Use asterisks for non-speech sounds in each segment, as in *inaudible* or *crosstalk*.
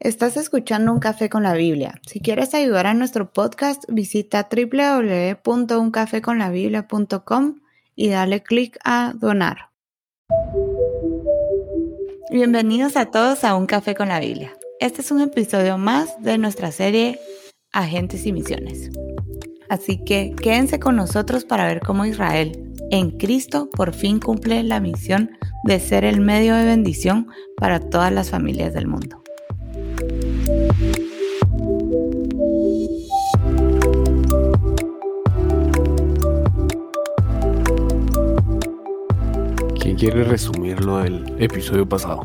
Estás escuchando Un Café con la Biblia. Si quieres ayudar a nuestro podcast, visita www.uncafeconlabiblia.com y dale clic a donar. Bienvenidos a todos a Un Café con la Biblia. Este es un episodio más de nuestra serie Agentes y Misiones. Así que quédense con nosotros para ver cómo Israel en Cristo por fin cumple la misión de ser el medio de bendición para todas las familias del mundo. ¿Quién quiere resumirlo del episodio pasado?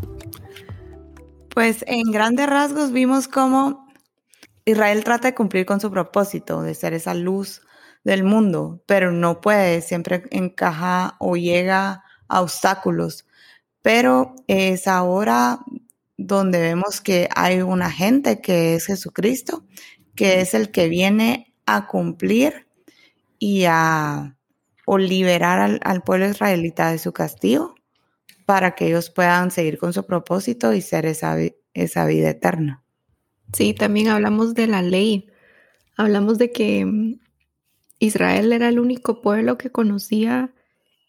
Pues en grandes rasgos vimos cómo Israel trata de cumplir con su propósito de ser esa luz del mundo, pero no puede, siempre encaja o llega a obstáculos. Pero es ahora donde vemos que hay una gente que es Jesucristo, que es el que viene a cumplir y a o liberar al, pueblo israelita de su castigo para que ellos puedan seguir con su propósito y ser esa, esa vida eterna. Sí, también hablamos de la ley. Hablamos de que mm, Israel era el único pueblo que conocía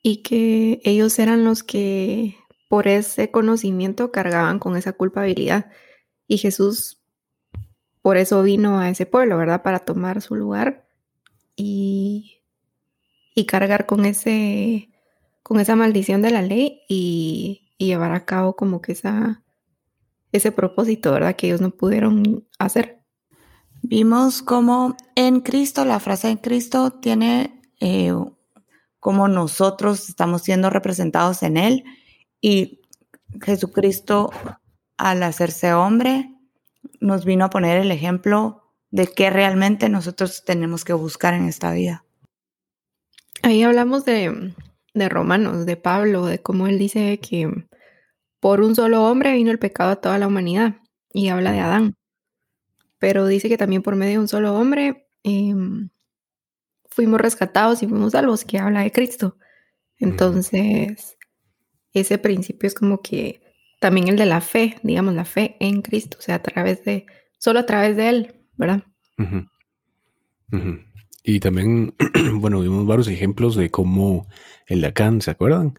y que ellos eran los que por ese conocimiento cargaban con esa culpabilidad. Y Jesús por eso vino a ese pueblo, ¿verdad? Para tomar su lugar y, y cargar con ese con esa maldición de la ley y, llevar a cabo como que esa, ese propósito, ¿verdad? Que ellos no pudieron hacer. Vimos como en Cristo, la frase en Cristo tiene eh, como nosotros estamos siendo representados en Él y Jesucristo, al hacerse hombre, nos vino a poner el ejemplo de qué realmente nosotros tenemos que buscar en esta vida. Ahí hablamos de, de Romanos, de Pablo, de cómo él dice que por un solo hombre vino el pecado a toda la humanidad y habla de Adán. Pero dice que también por medio de un solo hombre em, fuimos rescatados y fuimos salvos, que habla de Cristo. Entonces, ese principio es como que también el de la fe, digamos, la fe en Cristo, o sea, a través de, solo a través de Él, ¿verdad? Y también, *clears throat* bueno, vimos varios ejemplos de cómo el Lacan, ¿se acuerdan?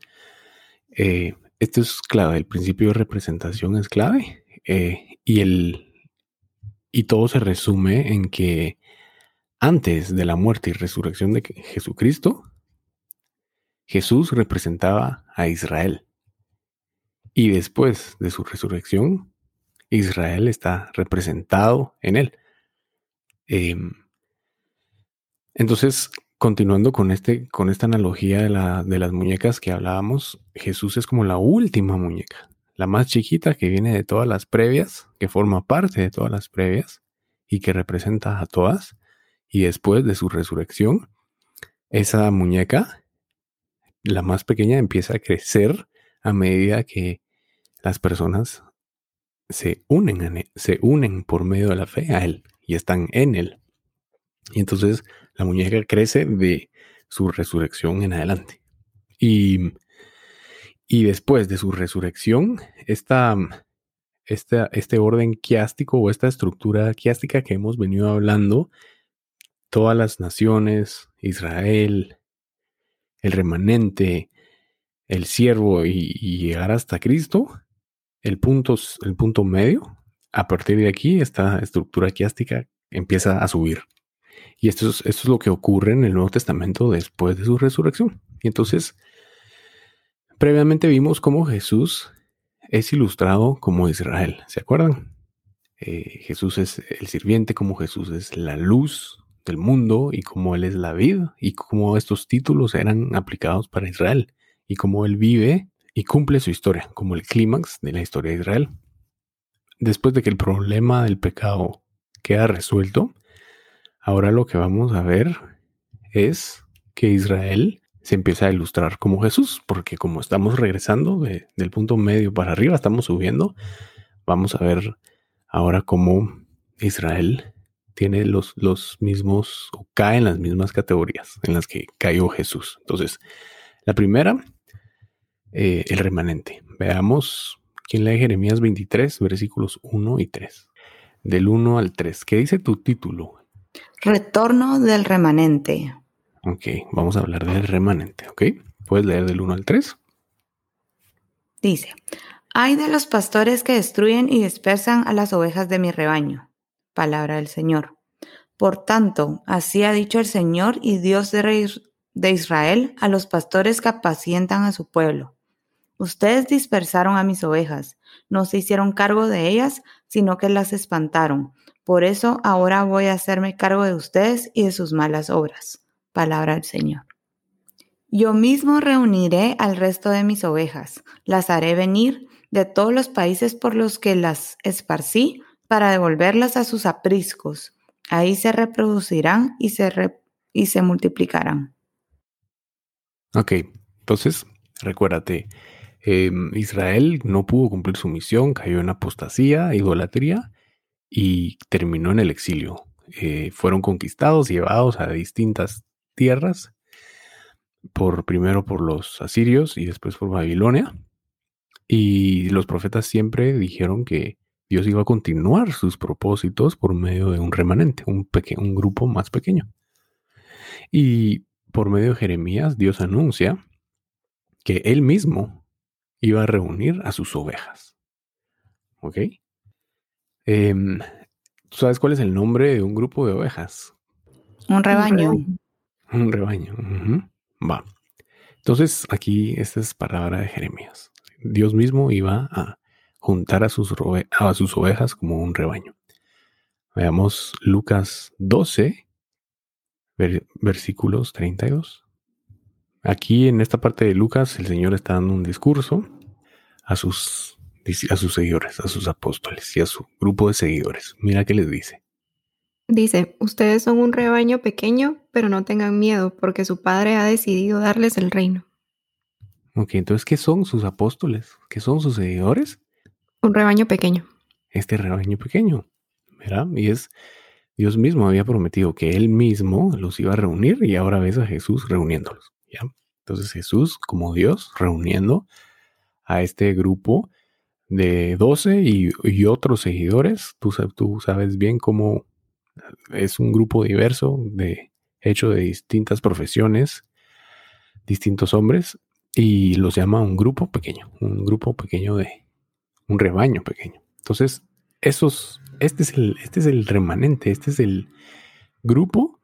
Eh, esto es clave, el principio de representación es clave eh, y, el, y todo se resume en que antes de la muerte y resurrección de Jesucristo, Jesús representaba a Israel. Y después de su resurrección, Israel está representado en él. Em, entonces, continuando con, este, con esta analogía de, la, de las muñecas que hablábamos, Jesús es como la última muñeca, la más chiquita que viene de todas las previas, que forma parte de todas las previas y que representa a todas. Y después de su resurrección, esa muñeca, la más pequeña, empieza a crecer a medida que las personas se unen, se unen por medio de la fe a Él y están en Él. Y entonces la muñeca crece de su resurrección en adelante. Y, y después de su resurrección, esta, este orden quiástico o esta estructura quiástica que hemos venido hablando, todas las naciones, Israel, el remanente, el siervo y llegar hasta Cristo, el punto, el punto medio, a partir de aquí, esta estructura quiástica empieza a subir. Y esto es, esto es lo que ocurre en el Nuevo Testamento después de su resurrección. Y entonces, previamente vimos cómo Jesús es ilustrado como Israel. ¿Se acuerdan? Eh, Jesús es el sirviente, como Jesús es la luz del mundo y como Él es la vida y cómo estos títulos eran aplicados para Israel y cómo Él vive y cumple su historia como el clímax de la historia de Israel. Después de que el problema del pecado queda resuelto, ahora lo que vamos a ver es que Israel se empieza a ilustrar como Jesús, porque como estamos regresando del punto medio para arriba, estamos subiendo, vamos a ver ahora cómo Israel tiene los, los mismos o cae en las mismas categorías en las que cayó Jesús. Entonces, la primera eh, el remanente. Veamos quién lee Jeremías 23, versículos 1 y 3. Del 1 al 3. ¿Qué dice tu título? Retorno del remanente. Ok, vamos a hablar del remanente, ¿ok? ¿Puedes leer del 1 al 3? Dice, hay de los pastores que destruyen y dispersan a las ovejas de mi rebaño. Palabra del Señor. Por tanto, así ha dicho el Señor y Dios de Israel a los pastores que apacientan a su pueblo. Ustedes dispersaron a mis ovejas, no se hicieron cargo de ellas, sino que las espantaron. Por eso ahora voy a hacerme cargo de ustedes y de sus malas obras. Palabra del Señor. Yo mismo reuniré al resto de mis ovejas, las haré venir de todos los países por los que las esparcí para devolverlas a sus apriscos. Ahí se reproducirán y se, y se multiplicarán. Ok, entonces recuérdate, em, Israel no pudo cumplir su misión, cayó en apostasía, idolatría y terminó en el exilio. Eh, fueron conquistados, llevados a distintas tierras, por primero por los asirios y después por Babilonia. Y los profetas siempre dijeron que Dios iba a continuar sus propósitos por medio de un remanente, un, un grupo más pequeño. Y por medio de Jeremías, Dios anuncia que él mismo iba a reunir a sus ovejas. ¿Ok? Em, ¿Sabes cuál es el nombre de un grupo de ovejas? Un rebaño. Un rebaño. Va. Entonces, aquí esta es palabra de Jeremías. Dios mismo iba a juntar a sus, a sus ovejas como un rebaño. Veamos Lucas 12, versículos 32. Aquí en esta parte de Lucas, el Señor está dando un discurso a sus, a sus seguidores, a sus apóstoles y a su grupo de seguidores. Mira qué les dice. Dice, ustedes son un rebaño pequeño, pero no tengan miedo, porque su Padre ha decidido darles el reino. Ok, entonces, ¿qué son sus apóstoles? ¿Qué son sus seguidores? Un rebaño pequeño. Este rebaño pequeño, ¿verdad? Y es, Dios mismo había prometido que Él mismo los iba a reunir y ahora ves a Jesús reuniéndolos, Entonces Jesús, como Dios, reuniendo a este grupo de 12 y, otros seguidores, tú, tú sabes bien cómo es un grupo diverso, de, hecho de distintas profesiones, distintos hombres, y los llama un grupo pequeño, un grupo pequeño de un rebaño pequeño. Entonces, esos, este es el, este es el remanente, este es el grupo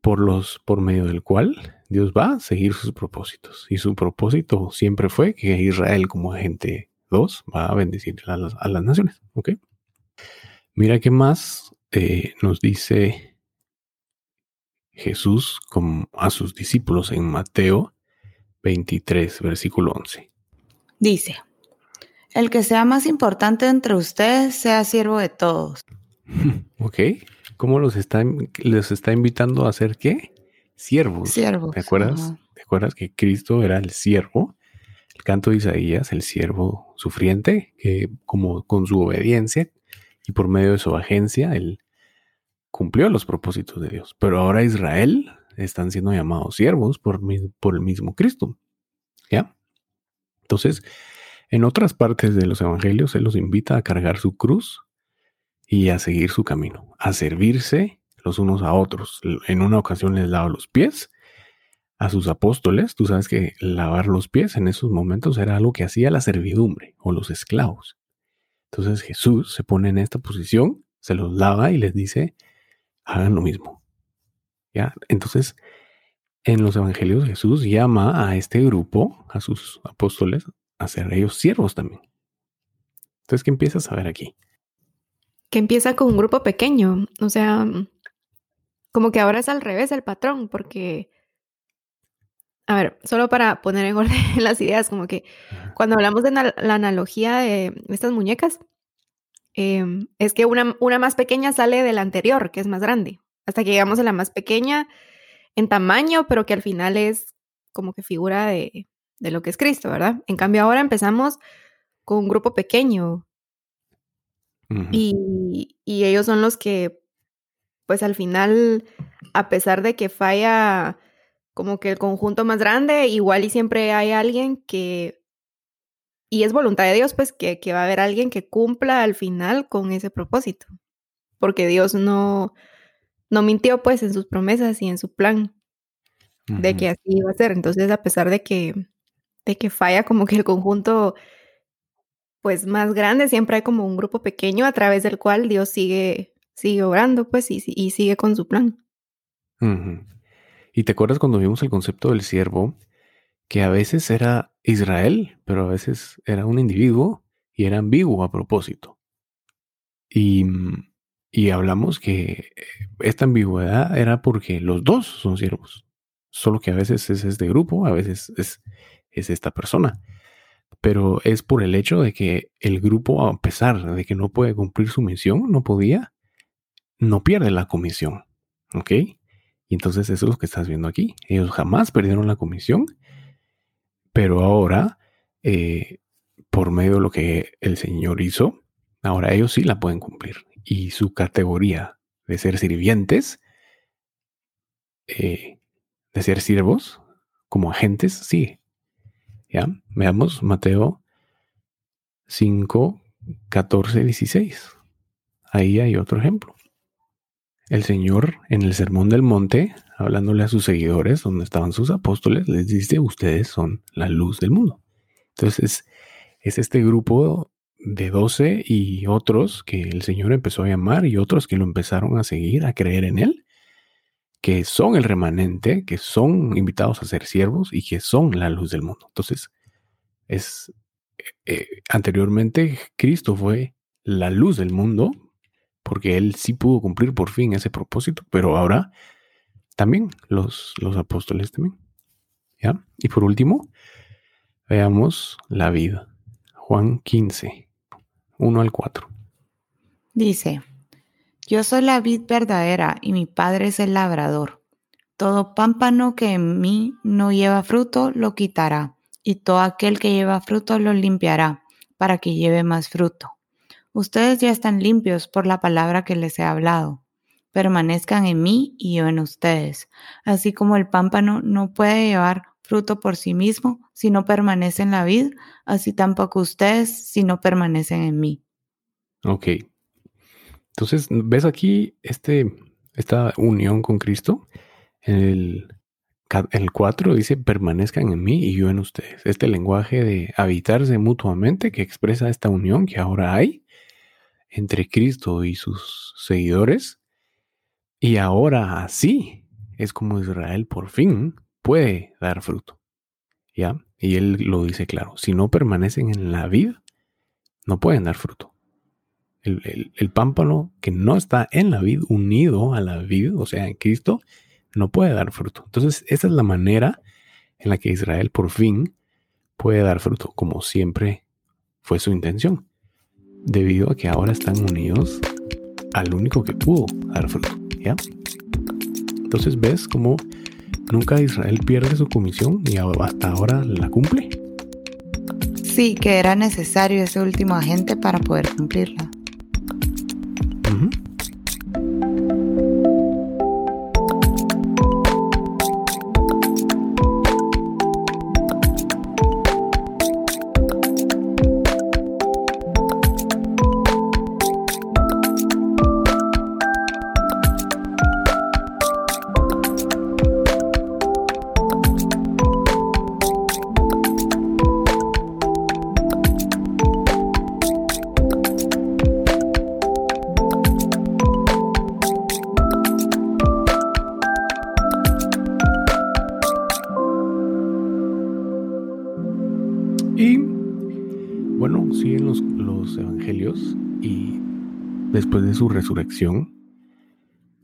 por los, por medio del cual Dios va a seguir sus propósitos. Y su propósito siempre fue que Israel, como agente 2, va a bendecir a las, a las naciones. ¿Ok? Mira qué más eh, nos dice Jesús a sus discípulos en Mateo 23, versículo 11. Dice, el que sea más importante entre ustedes sea siervo de todos. *laughs* Ok, ¿cómo los está, les está invitando a ser qué? Siervos. Siervos. ¿Te acuerdas? ¿Te acuerdas que Cristo era el siervo? El canto de Isaías, el siervo sufriente, que como con su obediencia y por medio de su agencia, él cumplió los propósitos de Dios. Pero ahora Israel están siendo llamados siervos por, por el mismo Cristo. ¿Ya? Entonces, en otras partes de los evangelios, Él los invita a cargar su cruz y a seguir su camino, a servirse los unos a otros. En una ocasión les lava los pies a sus apóstoles. Tú sabes que lavar los pies en esos momentos era algo que hacía la servidumbre o los esclavos. Entonces Jesús se pone en esta posición, se los lava y les dice, hagan lo mismo. ¿Ya? Entonces, en los evangelios Jesús llama a este grupo, a sus apóstoles, a ser ellos siervos también. Entonces, ¿qué empiezas a ver aquí? Que empieza con un grupo pequeño, o sea, como que ahora es al revés el patrón, porque, a ver, solo para poner en *laughs* orden las ideas, como que cuando hablamos de la analogía de estas muñecas, em, es que una, una más pequeña sale de la anterior, que es más grande, hasta que llegamos a la más pequeña en tamaño, pero que al final es como que figura de, de lo que es Cristo, ¿verdad? En cambio ahora empezamos con un grupo pequeño y, y, ellos son los que, pues al final, a pesar de que falla como que el conjunto más grande, igual y siempre hay alguien que y es voluntad de Dios, pues que, va a haber alguien que cumpla al final con ese propósito, porque Dios no, no mintió pues en sus promesas y en su plan de que así iba a ser. Entonces, a pesar de que, de que falla como que el conjunto pues más grande, siempre hay como un grupo pequeño a través del cual Dios sigue, sigue orando, pues, y, y sigue con su plan. ¿Y te acuerdas cuando vimos el concepto del siervo? Que a veces era Israel, pero a veces era un individuo y era ambiguo a propósito. Y, y hablamos que esta ambigüedad era porque los dos son siervos. Solo que a veces es este grupo, a veces es, es esta persona pero es por el hecho de que el grupo, a pesar de que no puede cumplir su misión, no podía, no pierde la comisión. ¿Ok? Y entonces eso es lo que estás viendo aquí. Ellos jamás perdieron la comisión, pero ahora, eh, por medio de lo que el Señor hizo, ahora ellos sí la pueden cumplir. Y su categoría de ser sirvientes, eh, de ser siervos, como agentes, sí, ¿Ya? Veamos Mateo 5, 14, 16. Ahí hay otro ejemplo. El Señor en el Sermón del Monte, hablándole a sus seguidores, donde estaban sus apóstoles, les dice, ustedes son la luz del mundo. Entonces, es este grupo de doce y otros que el Señor empezó a llamar y otros que lo empezaron a seguir, a creer en Él, que son el remanente, que son invitados a ser siervos y que son la luz del mundo. Entonces, es eh, anteriormente Cristo fue la luz del mundo, porque él sí pudo cumplir por fin ese propósito, pero ahora también los, los apóstoles también. ¿Ya? Y por último, veamos la vida. Juan 15, 1 al 4. Dice, yo soy la vid verdadera y mi Padre es el labrador. Todo pámpano que en mí no lleva fruto lo quitará, y todo aquel que lleva fruto lo limpiará, para que lleve más fruto. Ustedes ya están limpios por la palabra que les he hablado. Permanezcan en mí y yo en ustedes. Así como el pámpano no puede llevar fruto por sí mismo si no permanece en la vid, así tampoco ustedes si no permanecen en mí. Ok, entonces, ¿ves aquí este, esta unión con Cristo? El, el 4 dice, permanezcan en mí y yo en ustedes. Este lenguaje de habitarse mutuamente que expresa esta unión que ahora hay entre Cristo y sus seguidores. Y ahora así es como Israel por fin puede dar fruto. ¿Ya? Y él lo dice claro, si no permanecen en la vida, no pueden dar fruto el, pámpano que no está en la vid, unido a la vid, o sea, en Cristo, no puede dar fruto. Entonces, esa es la manera en la que Israel por fin puede dar fruto, como siempre fue su intención, debido a que ahora están unidos al único que pudo dar fruto. ¿ya? Entonces, ¿ves cómo nunca Israel pierde su comisión y hasta ahora la cumple? Sí, que era necesario ese último agente para poder cumplirla.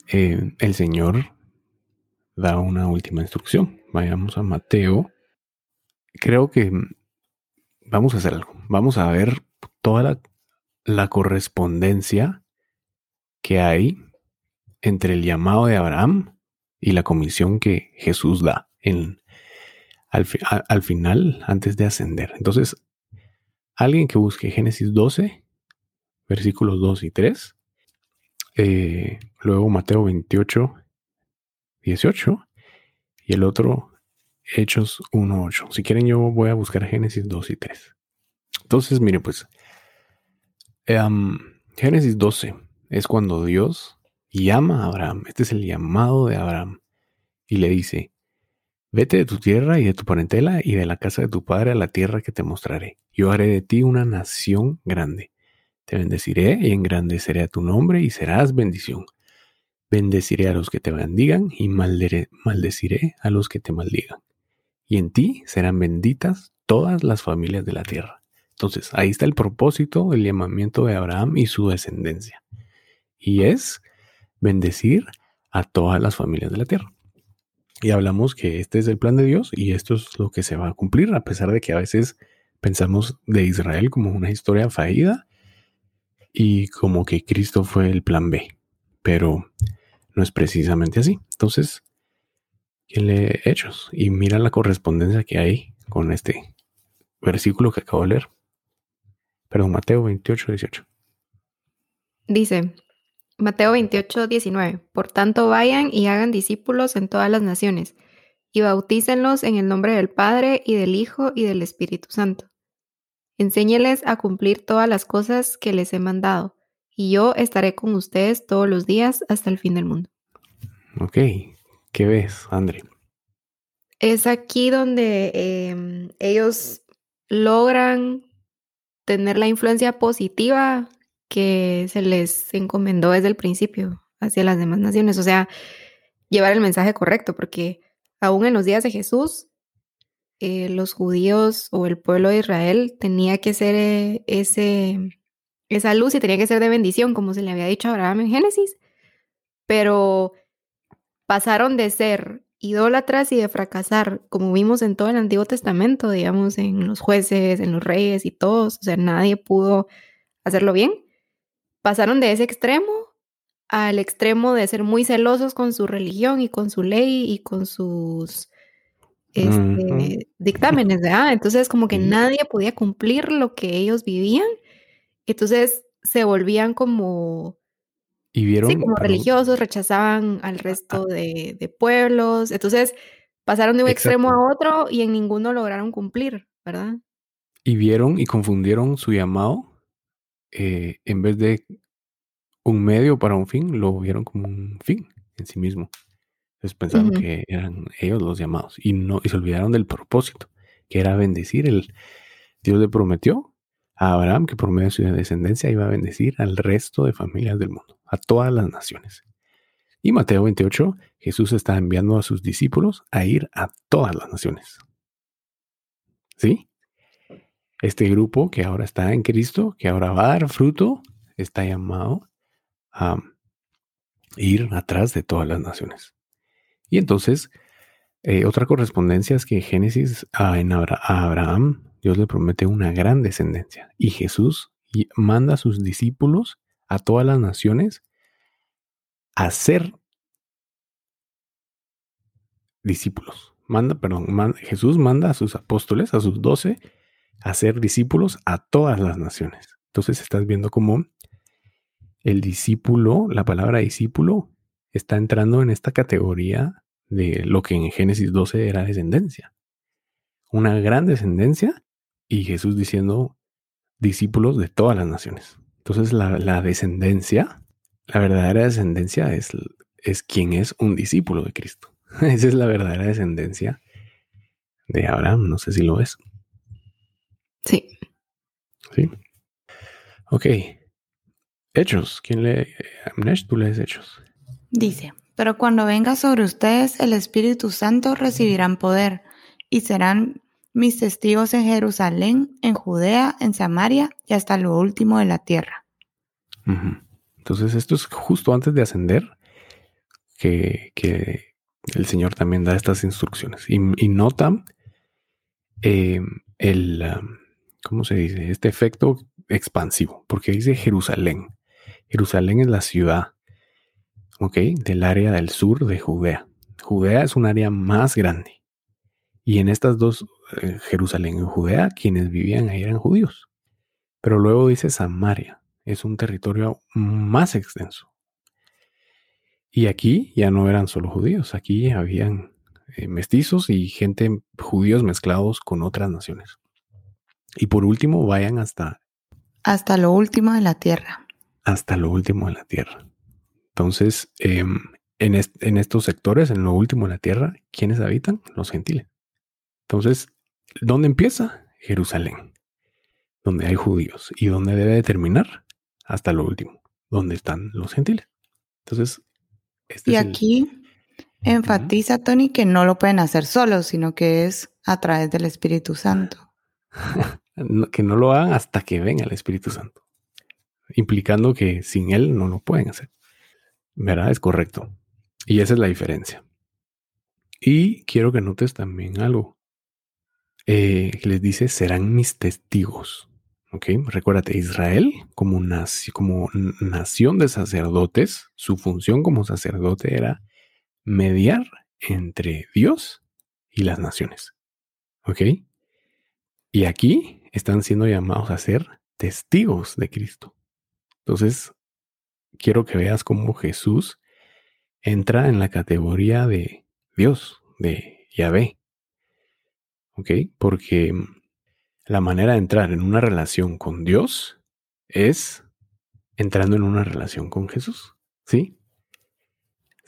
Eh, el Señor da una última instrucción. Vayamos a Mateo. Creo que vamos a hacer algo. Vamos a ver toda la, correspondencia que hay entre el llamado de Abraham y la comisión que Jesús da al, al, final, antes de ascender. Entonces, alguien que busque Génesis 12, versículos 2 y 3, eh, luego Mateo 28, 18 y el otro Hechos 1, 8. Si quieren yo voy a buscar Génesis 2 y 3. Entonces, mire, pues, em, Génesis 12 es cuando Dios llama a Abraham. Este es el llamado de Abraham. Y le dice, vete de tu tierra y de tu parentela y de la casa de tu padre a la tierra que te mostraré. Yo haré de ti una nación grande. Te bendeciré y engrandeceré a tu nombre y serás bendición. Bendeciré a los que te bendigan y maldeciré a los que te maldigan. Y en ti serán benditas todas las familias de la tierra. Entonces, ahí está el propósito, el llamamiento de Abraham y su descendencia. Y es bendecir a todas las familias de la tierra. Y hablamos que este es el plan de Dios y esto es lo que se va a cumplir, a pesar de que a veces pensamos de Israel como una historia fallida y como que Cristo fue el plan B. Pero no es precisamente así. Entonces, ¿quién lee Hechos? Y mira la correspondencia que hay con este versículo que acabo de leer. Perdón, Mateo 28, 18. Dice, Mateo 28, 19. Por tanto, vayan y hagan discípulos en todas las naciones, y bautícenlos en el nombre del Padre, y del Hijo, y del Espíritu Santo. Enséñeles a cumplir todas las cosas que les he mandado, y yo estaré con ustedes todos los días hasta el fin del mundo. Ok, ¿qué ves, André? Es aquí donde em, ellos logran tener la influencia positiva que se les encomendó desde el principio hacia las demás naciones, o sea, llevar el mensaje correcto, porque aún en los días de Jesús, eh, los judíos o el pueblo de Israel tenía que ser eh, ese esa luz y tenía que ser de bendición, como se le había dicho a Abraham en Génesis. Pero pasaron de ser idólatras y de fracasar, como vimos en todo el Antiguo Testamento, digamos, en los jueces, en los reyes y todos, o sea, nadie pudo hacerlo bien. Pasaron de ese extremo al extremo de ser muy celosos con su religión y con su ley y con sus este, dictámenes, ¿verdad? Entonces, como que nadie podía cumplir lo que ellos vivían entonces se volvían como... Y vieron... Sí, como religiosos, rechazaban al resto de, pueblos. Entonces pasaron de un extremo a otro y en ninguno lograron cumplir, ¿verdad? Y vieron y confundieron su llamado. Eh, en vez de un medio para un fin, lo vieron como un fin en sí mismo. Entonces pensaron que eran ellos los llamados y no y se olvidaron del propósito, que era bendecir. El Dios le prometió a Abraham que por medio de su descendencia iba a bendecir al resto de familias del mundo, a todas las naciones. Y Mateo 28, Jesús está enviando a sus discípulos a ir a todas las naciones. ¿Sí? Este grupo que ahora está en Cristo, que ahora va a dar fruto, está llamado a ir atrás de todas las naciones. Y entonces, eh, otra correspondencia es que Génesis a, en a Abraham Dios le promete una gran descendencia. Y Jesús manda a sus discípulos a todas las naciones a ser discípulos. Manda, perdón, Jesús manda a sus apóstoles, a sus doce, a ser discípulos a todas las naciones. Entonces estás viendo cómo el discípulo, la palabra discípulo, está entrando en esta categoría de lo que en Génesis 12 era descendencia. Una gran descendencia y Jesús diciendo discípulos de todas las naciones. Entonces la, descendencia, la verdadera descendencia es, es quien es un discípulo de Cristo. *laughs* Esa es la verdadera descendencia de Abraham. No sé si lo ves. Sí. Sí. Ok. Hechos. ¿Quién lee? Amnesh, tú lees Hechos. Dice, pero cuando venga sobre ustedes el Espíritu Santo recibirán poder y serán mis testigos en Jerusalén, en Judea, en Samaria y hasta lo último de la tierra. Entonces esto es justo antes de ascender que, el Señor también da estas instrucciones. Y, nota em, el, ¿cómo se dice? Este efecto expansivo, porque dice Jerusalén. Jerusalén es la ciudad, ¿ok? Del área del sur de Judea. Judea es un área más grande. Y en estas dos Jerusalén en Judea, quienes vivían ahí eran judíos. Pero luego dice Samaria, es un territorio más extenso. Y aquí ya no eran solo judíos, aquí habían eh, mestizos y gente judíos mezclados con otras naciones. Y por último, vayan hasta... Hasta lo último de la tierra. Hasta lo último de la tierra. Entonces, em, en, en estos sectores, en lo último de la tierra, ¿quiénes habitan? Los gentiles. Entonces, ¿dónde empieza? Jerusalén, donde hay judíos. ¿Y dónde debe terminar? Hasta lo último, donde están los gentiles. Entonces, este y aquí enfatiza, Tony, que no lo pueden hacer solos, sino que es a través del Espíritu Santo. *laughs* que no lo hagan hasta que venga el Espíritu Santo, implicando que sin Él no lo pueden hacer. ¿Verdad? Es correcto. Y esa es la diferencia. Y quiero que notes también algo. Eh, les dice, serán mis testigos. ¿Ok? Recuérdate, Israel como, como nación de sacerdotes, su función como sacerdote era mediar entre Dios y las naciones. ¿Ok? Y aquí están siendo llamados a ser testigos de Cristo. Entonces, quiero que veas cómo Jesús entra en la categoría de Dios, de Yahvé. ¿Ok? Porque la manera de entrar en una relación con Dios es entrando en una relación con Jesús. ¿Sí?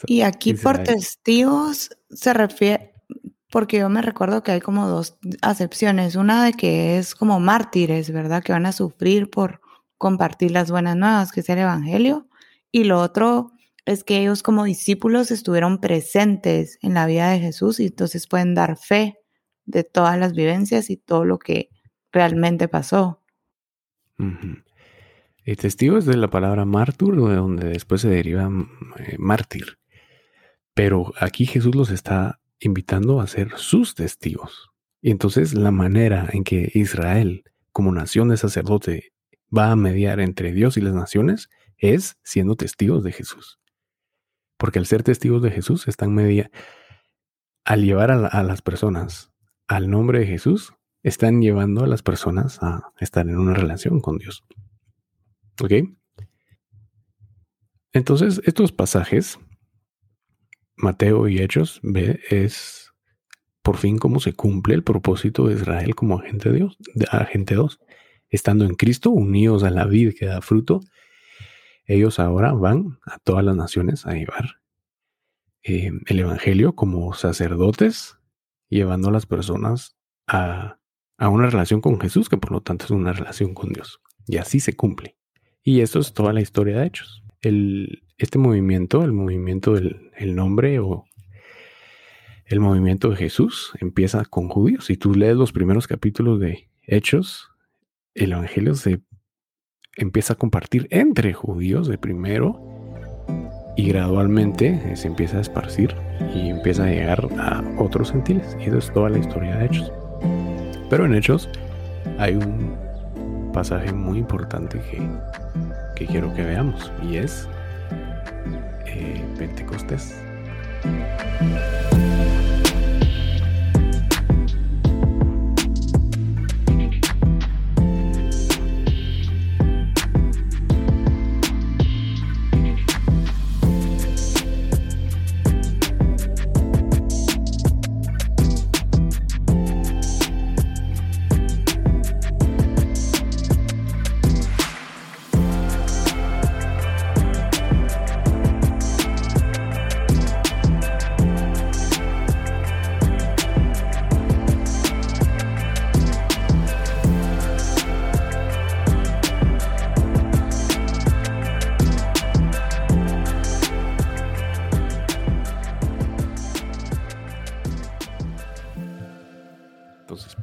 Y aquí por testigos se refiere, porque yo me recuerdo que hay como dos acepciones. Una de que es como mártires, ¿verdad? Que van a sufrir por compartir las buenas nuevas, que es el Evangelio. Y lo otro es que ellos como discípulos estuvieron presentes en la vida de Jesús y entonces pueden dar fe de todas las vivencias y todo lo que realmente pasó. El testigo es de la palabra mártir, de donde después se deriva mm, eh, mártir. Pero aquí Jesús los está invitando a ser sus testigos. Y entonces la manera en que Israel, como nación de sacerdote, va a mediar entre Dios y las naciones es siendo testigos de Jesús. Porque al ser testigos de Jesús están media al llevar a, las personas al nombre de Jesús, están llevando a las personas a estar en una relación con Dios. ¿Ok? Entonces, estos pasajes, Mateo y Hechos, es por fin cómo se cumple el propósito de Israel como agente de Dios, agente 2 estando en Cristo, unidos a la vida que da fruto, ellos ahora van a todas las naciones a llevar eh, el Evangelio como sacerdotes, llevando a las personas a, una relación con Jesús, que por lo tanto es una relación con Dios. Y así se cumple. Y esto es toda la historia de Hechos. El, este movimiento, el movimiento del el nombre o el movimiento de Jesús, empieza con judíos. Si tú lees los primeros capítulos de Hechos, el Evangelio se empieza a compartir entre judíos de primero y gradualmente se empieza a esparcir y empieza a llegar a otros gentiles. Y eso es toda la historia de Hechos. Pero en Hechos hay un pasaje muy importante que, que quiero que veamos y es eh, Pentecostés.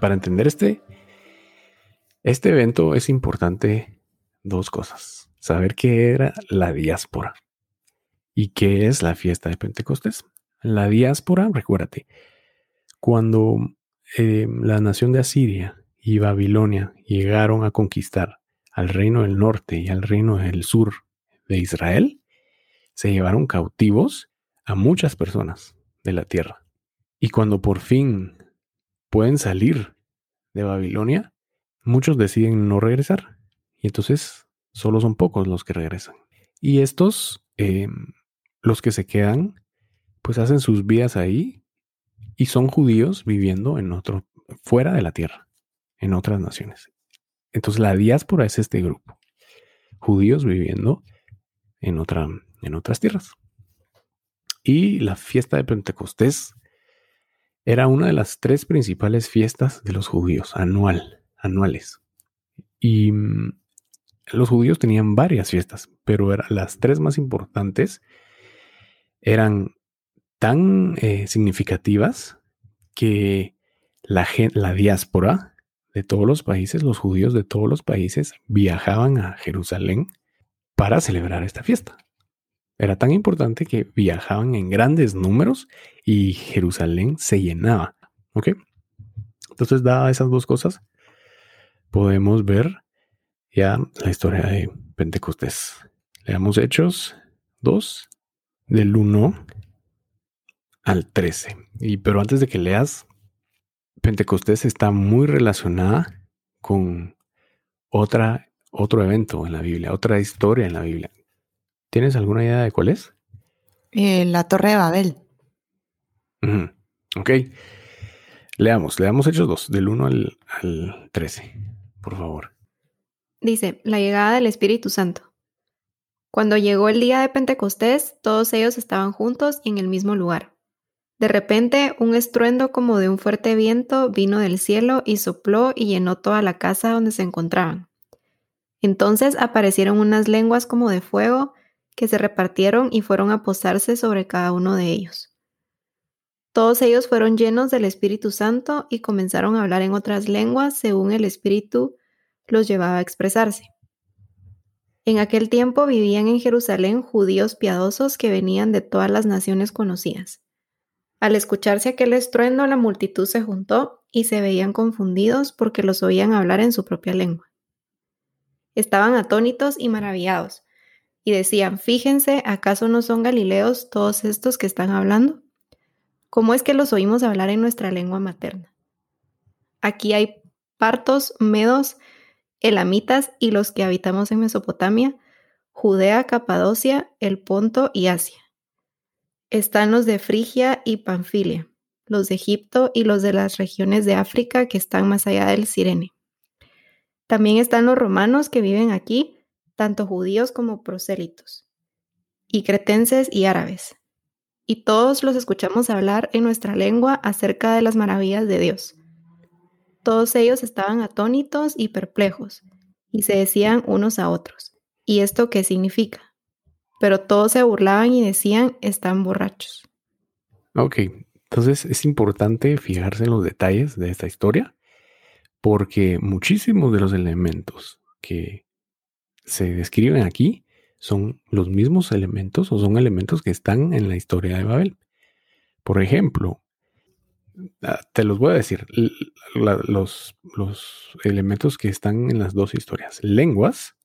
Para entender este, este evento es importante dos cosas. Saber qué era la diáspora y qué es la fiesta de Pentecostés. La diáspora, recuérdate, cuando eh, la nación de Asiria y Babilonia llegaron a conquistar al reino del norte y al reino del sur de Israel, se llevaron cautivos a muchas personas de la tierra. Y cuando por fin pueden salir de Babilonia, muchos deciden no regresar. Y entonces solo son pocos los que regresan. Y estos, em, los que se quedan, pues hacen sus vidas ahí y son judíos viviendo en otro, fuera de la tierra. en otras naciones. Entonces la diáspora es este grupo, judíos viviendo en, otra, en otras tierras. Y la fiesta de Pentecostés era una de las tres principales fiestas de los judíos, anual, anuales. Y mm, los judíos tenían varias fiestas, pero las tres más importantes eran tan eh, significativas que la, la diáspora de todos los países, los judíos de todos los países, viajaban a Jerusalén para celebrar esta fiesta. Era tan importante que viajaban en grandes números y Jerusalén se llenaba. ¿Ok? Entonces, dadas esas dos cosas, podemos ver ya la historia de Pentecostés. Leamos Hechos 2, del 1 al 13. Y pero antes de que leas, Pentecostés está muy relacionada con otra, otro evento en la Biblia, otra historia en la Biblia. ¿Tienes alguna idea de cuál es? Eh, la Torre de Babel. Ok. Leamos, leamos Hechos 2, del 1 al, al 13, por favor. Dice, la llegada del Espíritu Santo. Cuando llegó el día de Pentecostés, todos ellos estaban juntos y en el mismo lugar. De repente, un estruendo como de un fuerte viento vino del cielo y sopló y llenó toda la casa donde se encontraban. Entonces aparecieron unas lenguas como de fuego que se repartieron y fueron a posarse sobre cada uno de ellos. Todos ellos fueron llenos del Espíritu Santo y comenzaron a hablar en otras lenguas según el Espíritu los llevaba a expresarse. En aquel tiempo vivían en Jerusalén judíos piadosos que venían de todas las naciones conocidas. Al escucharse aquel estruendo, la multitud se juntó y se veían confundidos porque los oían hablar en su propia lengua. Estaban atónitos y maravillados, y decían, fíjense, ¿acaso no son galileos todos estos que están hablando? ¿Cómo es que los oímos hablar en nuestra lengua materna? Aquí hay partos, medos, elamitas y los que habitamos en Mesopotamia, Judea, Capadocia, el Ponto y Asia están los de Frigia y Panfilia, los de Egipto y los de las regiones de África que están más allá del Sirene. También están los romanos que viven aquí, tanto judíos como prosélitos, y cretenses y árabes. Y todos los escuchamos hablar en nuestra lengua acerca de las maravillas de Dios. Todos ellos estaban atónitos y perplejos, y se decían unos a otros, ¿y esto qué significa? pero todos se burlaban y decían, están borrachos. Ok, entonces es importante fijarse en los detalles de esta historia, porque muchísimos de los elementos que se describen aquí son los mismos elementos o son elementos que están en la historia de Babel. Por ejemplo, ah, te los voy a decir, los, los elementos que están en las dos historias. Lenguas,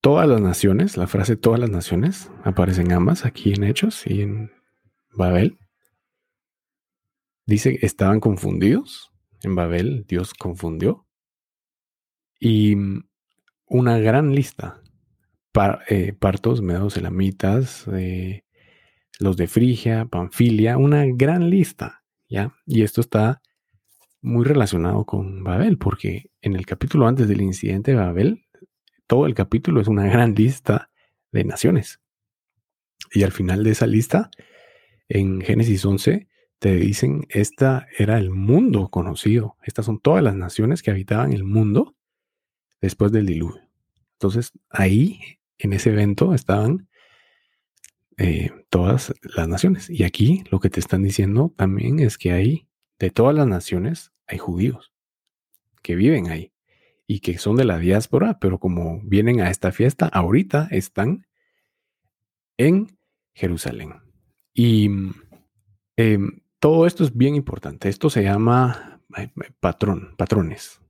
todas las naciones, la frase todas las naciones, aparecen ambas aquí en Hechos y en Babel. Dice estaban confundidos. En Babel Dios confundió. Y una gran lista. Eh, partos, medos, elamitas, eh, los de Frigia, Panfilia, una gran lista. ¿ya? Y esto está muy relacionado con Babel, porque en el capítulo antes del incidente de Babel todo el capítulo es una gran lista de naciones. Y al final de esa lista, en Génesis 11, te dicen, esta era el mundo conocido. Estas son todas las naciones que habitaban el mundo después del diluvio. Entonces, ahí, en ese evento, estaban eh, todas las naciones. Y aquí lo que te están diciendo también es que hay, de todas las naciones, hay judíos que viven ahí y que son de la diáspora, pero como vienen a esta fiesta, ahorita están en Jerusalén. Y em, todo esto es bien importante. Esto se llama patrón, patrones.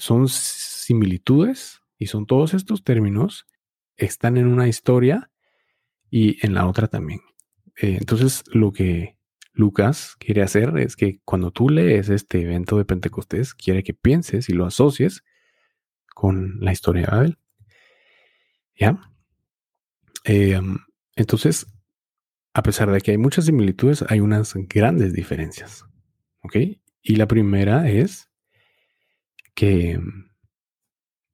Son similitudes y son todos estos términos están en una historia y en la otra también. Eh, entonces, lo que Lucas quiere hacer es que cuando tú lees este evento de Pentecostés, quiere que pienses y lo asocies con la historia de Abel. ¿Ya? Eh, entonces, a pesar de que hay muchas similitudes, hay unas grandes diferencias. ¿Ok? Y la primera es que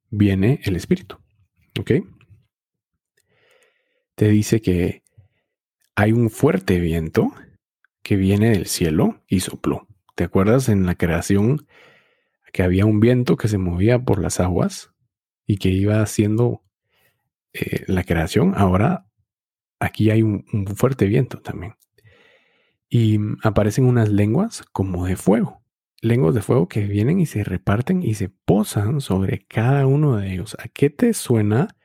viene el Espíritu. ¿Ok? Te dice que hay un fuerte viento que viene del cielo y sopló. ¿Te acuerdas en la creación que había un viento que se movía por las aguas y que iba haciendo eh, la creación? Ahora aquí hay un fuerte viento también. Y aparecen unas lenguas como de fuego lenguas de fuego que vienen y se reparten y se posan sobre cada uno de ellos. ¿A qué te suena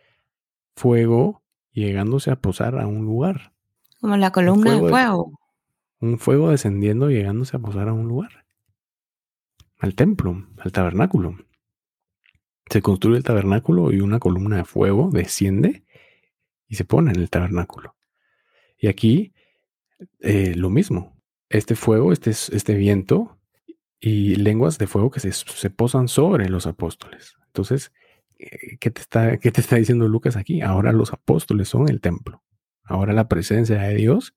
fuego llegándose a posar a un lugar? Como la columna de fuego. un fuego descendiendo y llegándose a posar a un lugar. Al templo, al tabernáculo. Se construye el tabernáculo y una columna de fuego desciende y se pone en el tabernáculo. Y aquí eh, lo mismo. Este fuego, este, este viento, y lenguas de fuego que se, posan sobre los apóstoles. Entonces, eh, ¿qué te, está, ¿qué te está diciendo Lucas aquí? Ahora los apóstoles son el templo. Ahora la presencia de Dios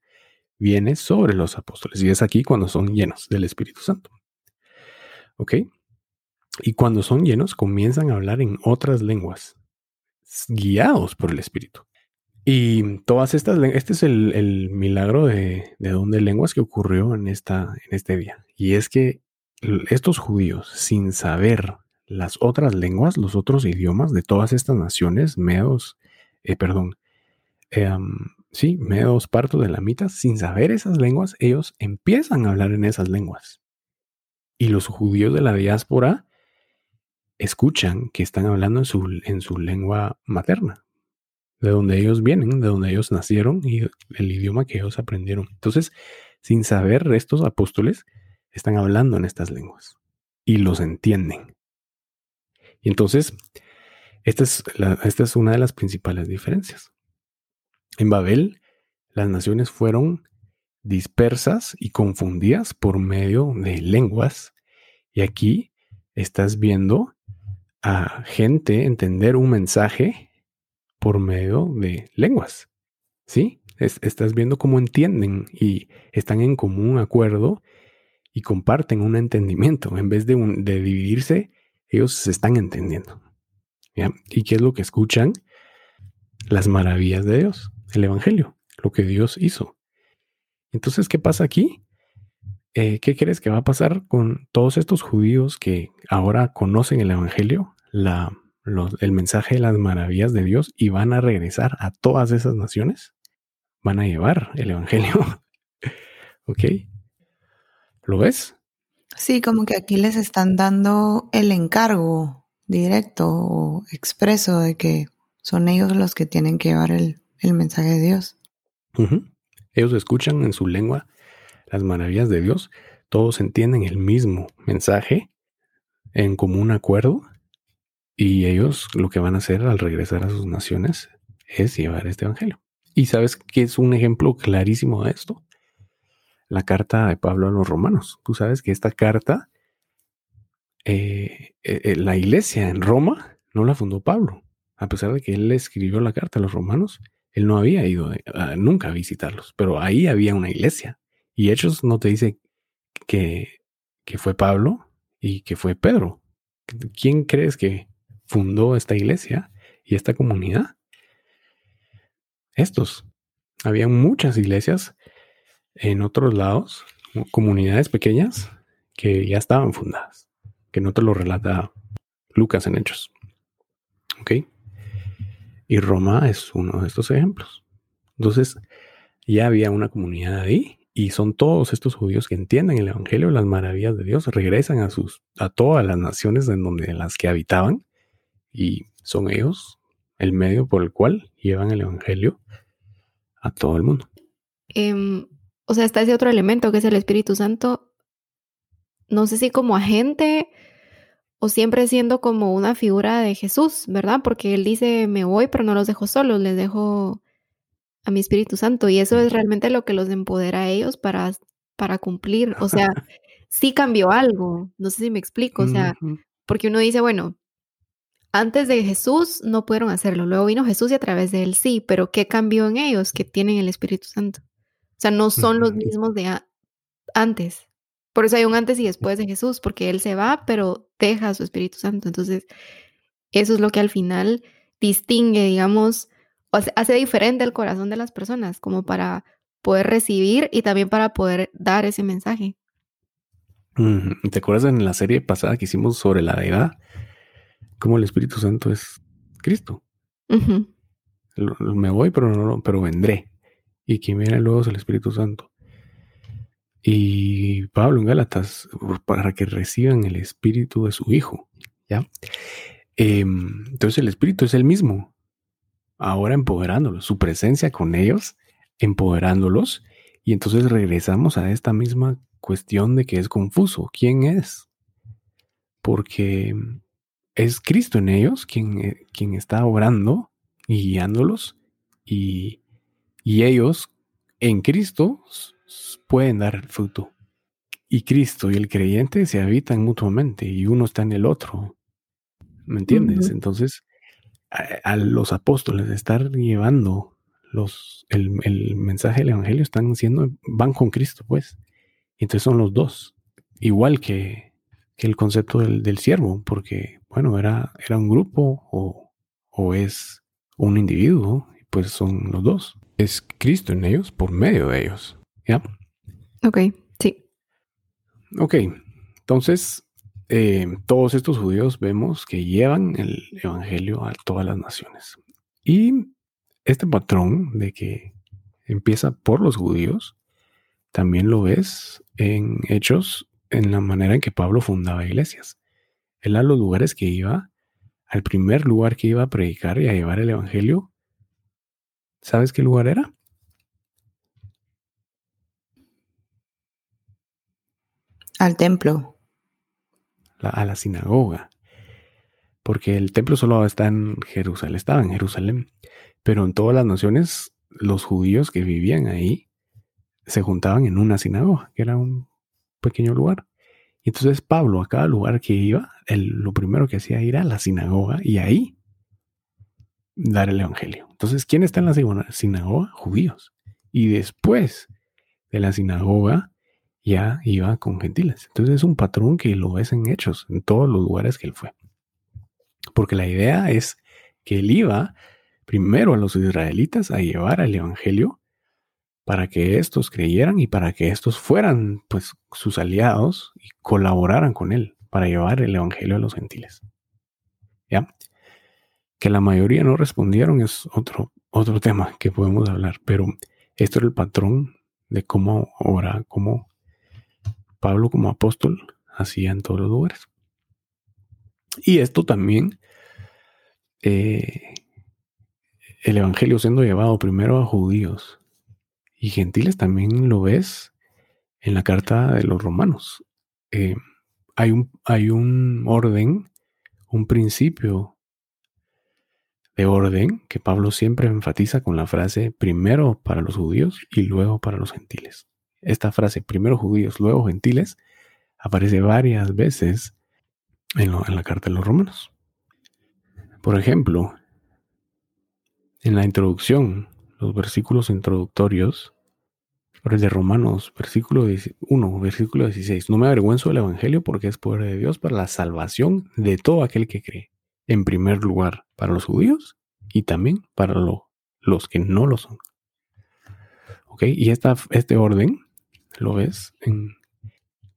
viene sobre los apóstoles. Y es aquí cuando son llenos del Espíritu Santo. ¿Ok? Y cuando son llenos, comienzan a hablar en otras lenguas, guiados por el Espíritu. Y todas estas, este es el, milagro de, de don de lenguas que ocurrió en, esta, en este día. Y es que estos judíos, sin saber las otras lenguas, los otros idiomas de todas estas naciones, medos, eh, perdón, em, sí, medos, partos de la mitad, sin saber esas lenguas, ellos empiezan a hablar en esas lenguas. Y los judíos de la diáspora escuchan que están hablando en su, en su lengua materna, de donde ellos vienen, de donde ellos nacieron y el idioma que ellos aprendieron. Entonces, sin saber estos apóstoles, están hablando en estas lenguas y los entienden. Y entonces, esta es, una de las principales diferencias. En Babel, las naciones fueron dispersas y confundidas por medio de lenguas. Y aquí estás viendo a gente entender un mensaje por medio de lenguas. ¿Sí? estás viendo cómo entienden y están en común acuerdo y comparten un entendimiento. En vez de, de dividirse, ellos se están entendiendo. ¿Y qué es lo que escuchan? Las maravillas de Dios, el Evangelio, lo que Dios hizo. Entonces, ¿qué pasa aquí? Eh, ¿Qué crees que va a pasar con todos estos judíos que ahora conocen el Evangelio, la, el mensaje de las maravillas de Dios y van a regresar a todas esas naciones? Van a llevar el Evangelio. *laughs* ¿Ok? ¿Lo ves? Sí, como que aquí les están dando el encargo directo o expreso de que son ellos los que tienen que llevar el, mensaje de Dios. Ellos escuchan en su lengua las maravillas de Dios, todos entienden el mismo mensaje en común acuerdo y ellos lo que van a hacer al regresar a sus naciones es llevar este evangelio. ¿Y sabes qué es un ejemplo clarísimo de esto? La carta de Pablo a los romanos. Tú sabes que esta carta, eh, eh, eh, la iglesia en Roma no la fundó Pablo. A pesar de que él le escribió la carta a los romanos, él no había ido nunca a visitarlos, pero ahí había una iglesia. Y Hechos no te dice que, que fue Pablo y que fue Pedro. ¿Quién crees que fundó esta iglesia y esta comunidad? Estos. Había muchas iglesias en otros lados, comunidades pequeñas que ya estaban fundadas, que no te lo relata Lucas en Hechos. ¿Ok? Y Roma es uno de estos ejemplos. Entonces, ya había una comunidad ahí y son todos estos judíos que entienden el evangelio, las maravillas de Dios, regresan a sus a todas las naciones en donde las que habitaban y son ellos el medio por el cual llevan el evangelio a todo el mundo. Em, o sea, está ese otro elemento que es el Espíritu Santo, no sé si como agente o siempre siendo como una figura de Jesús, ¿verdad? Porque él dice, me voy, pero no los dejo solos, les dejo a mi Espíritu Santo. Y eso es realmente lo que los empodera a ellos para, para cumplir. O sea, *laughs* sí cambió algo, no sé si me explico, o sea, porque uno dice, bueno, antes de Jesús no pudieron hacerlo, luego vino Jesús y a través de él sí, pero ¿qué cambió en ellos que tienen el Espíritu Santo? O sea, no son los mismos de antes. Por eso hay un antes y después de Jesús, porque Él se va, pero deja a su Espíritu Santo. Entonces, eso es lo que al final distingue, digamos, o hace diferente el corazón de las personas, como para poder recibir y también para poder dar ese mensaje. ¿Te acuerdas en la serie pasada que hicimos sobre la deidad? Cómo el Espíritu Santo es Cristo. Me voy, pero no, pero vendré. Y quien viene luego es el Espíritu Santo. Y Pablo en Gálatas, para que reciban el Espíritu de su Hijo. ¿Ya? Em, entonces el Espíritu es el mismo, ahora empoderándolos, su presencia con ellos, empoderándolos, y entonces regresamos a esta misma cuestión de que es confuso. ¿Quién es? Porque es Cristo en ellos quien, eh, quien está obrando y guiándolos, y, y ellos en Cristo pueden dar el fruto. Y Cristo y el creyente se habitan mutuamente y uno está en el otro. ¿Me entiendes? Entonces, a, los apóstoles estar llevando los, el, mensaje del evangelio están siendo, van con Cristo, pues. entonces son los dos. Igual que, el concepto del, siervo, porque, bueno, era, era un grupo o, o es un individuo, pues son los dos. Es Cristo en ellos por medio de ellos. ¿Ya? Ok, sí. Ok, entonces eh, todos estos judíos vemos que llevan el Evangelio a todas las naciones. Y este patrón de que empieza por los judíos, también lo ves en hechos, en la manera en que Pablo fundaba iglesias. Él a los lugares que iba, al primer lugar que iba a predicar y a llevar el Evangelio, ¿sabes qué lugar era? Al templo a la sinagoga. Porque el templo solo está en Jerusalén, estaba en Jerusalén. Pero en todas las naciones, los judíos que vivían ahí se juntaban en una sinagoga, que era un pequeño lugar. Y entonces Pablo, a cada lugar que iba, lo primero que hacía era ir a la sinagoga y ahí dar el evangelio. Entonces, ¿quién está en la sinagoga? Judíos. Y después de la sinagoga, ya iba con gentiles. Entonces es un patrón que lo ves en hechos, en todos los lugares que él fue. Porque la idea es que él iba primero a los israelitas a llevar el evangelio para que estos creyeran y para que estos fueran pues sus aliados y colaboraran con él para llevar el evangelio a los gentiles. ¿Ya? Que la mayoría no respondieron es otro, otro tema que podemos hablar, pero esto era el patrón de cómo ahora, cómo Pablo como apóstol hacía en todos los lugares. Y esto también, eh, el Evangelio siendo llevado primero a judíos y gentiles, también lo ves en la carta de los romanos. Eh, hay, un, hay un orden, un principio de orden que Pablo siempre enfatiza con la frase primero para los judíos y luego para los gentiles esta frase, primero judíos, luego gentiles, aparece varias veces en, la carta de los romanos. Por ejemplo, en la introducción, los versículos introductorios, el de Romanos, versículo 1, versículo 16, no me avergüenzo del Evangelio porque es poder de Dios para la salvación de todo aquel que cree. En primer lugar, para los judíos y también para los que no lo son. ¿Ok? Y esta, este orden lo ves en,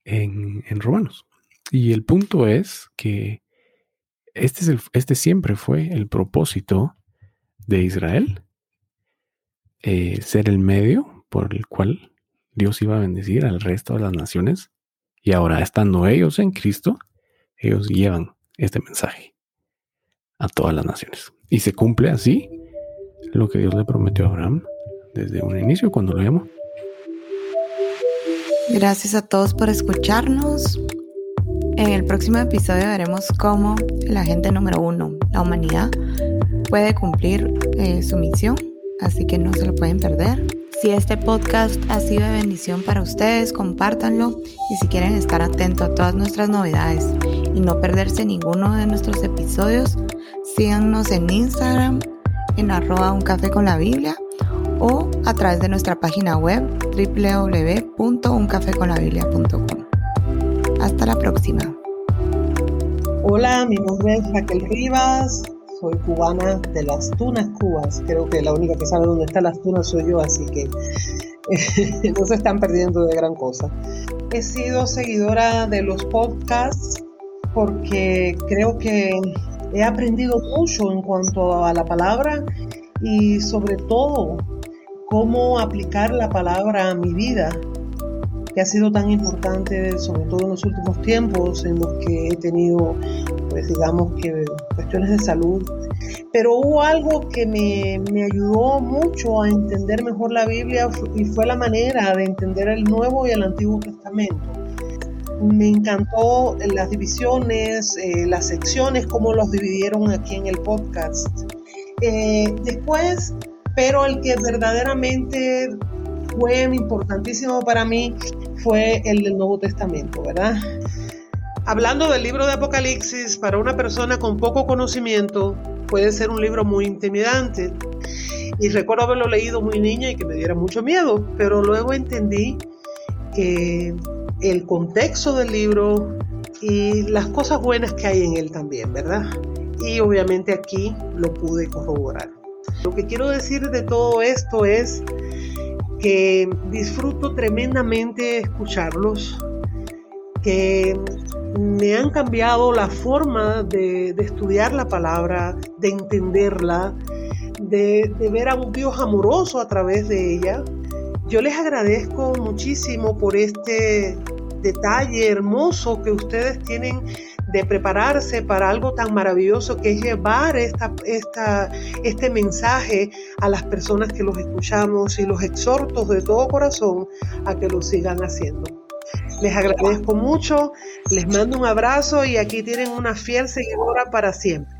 en, Romanos. Y el punto es que este, es el, este siempre fue el propósito de Israel, eh, ser el medio por el cual Dios iba a bendecir al resto de las naciones. Y ahora, estando ellos en Cristo, ellos llevan este mensaje a todas las naciones. Y se cumple así lo que Dios le prometió a Abraham desde un inicio cuando lo llamó. Gracias a todos por escucharnos. En el próximo episodio veremos cómo la gente número uno, la humanidad, puede cumplir eh, su misión, así que no se lo pueden perder. Si este podcast ha sido de bendición para ustedes, compártanlo y si quieren estar atentos a todas nuestras novedades y no perderse ninguno de nuestros episodios, síganos en Instagram en arroba un o a través de nuestra página web www.uncafeconlabiblia.com. Hasta la próxima. Hola, mi nombre es Raquel Rivas, soy cubana de las Tunas, Cubas. Creo que la única que sabe dónde están las Tunas soy yo, así que *laughs* no se están perdiendo de gran cosa. He sido seguidora de los podcasts porque creo que he aprendido mucho en cuanto a la palabra y sobre todo cómo aplicar la palabra a mi vida, que ha sido tan importante, sobre todo en los últimos tiempos en los que he tenido, pues digamos que cuestiones de salud. Pero hubo algo que me, me ayudó mucho a entender mejor la Biblia y fue la manera de entender el Nuevo y el Antiguo Testamento me encantó las divisiones, eh, las secciones, cómo los dividieron aquí en el podcast. Eh, después, pero el que verdaderamente fue importantísimo para mí fue el del Nuevo Testamento, ¿verdad? Hablando del libro de Apocalipsis, para una persona con poco conocimiento puede ser un libro muy intimidante. Y recuerdo haberlo leído muy niña y que me diera mucho miedo, pero luego entendí que el contexto del libro y las cosas buenas que hay en él también, ¿verdad? Y obviamente aquí lo pude corroborar. Lo que quiero decir de todo esto es que disfruto tremendamente escucharlos, que me han cambiado la forma de, estudiar la palabra, de entenderla, de, de ver a un Dios amoroso a través de ella, yo les agradezco muchísimo por este detalle hermoso que ustedes tienen de prepararse para algo tan maravilloso que es llevar esta, este mensaje a las personas que los escuchamos y los exhorto de todo corazón a que lo sigan haciendo. Les agradezco mucho, les mando un abrazo y aquí tienen una fiel seguidora para siempre.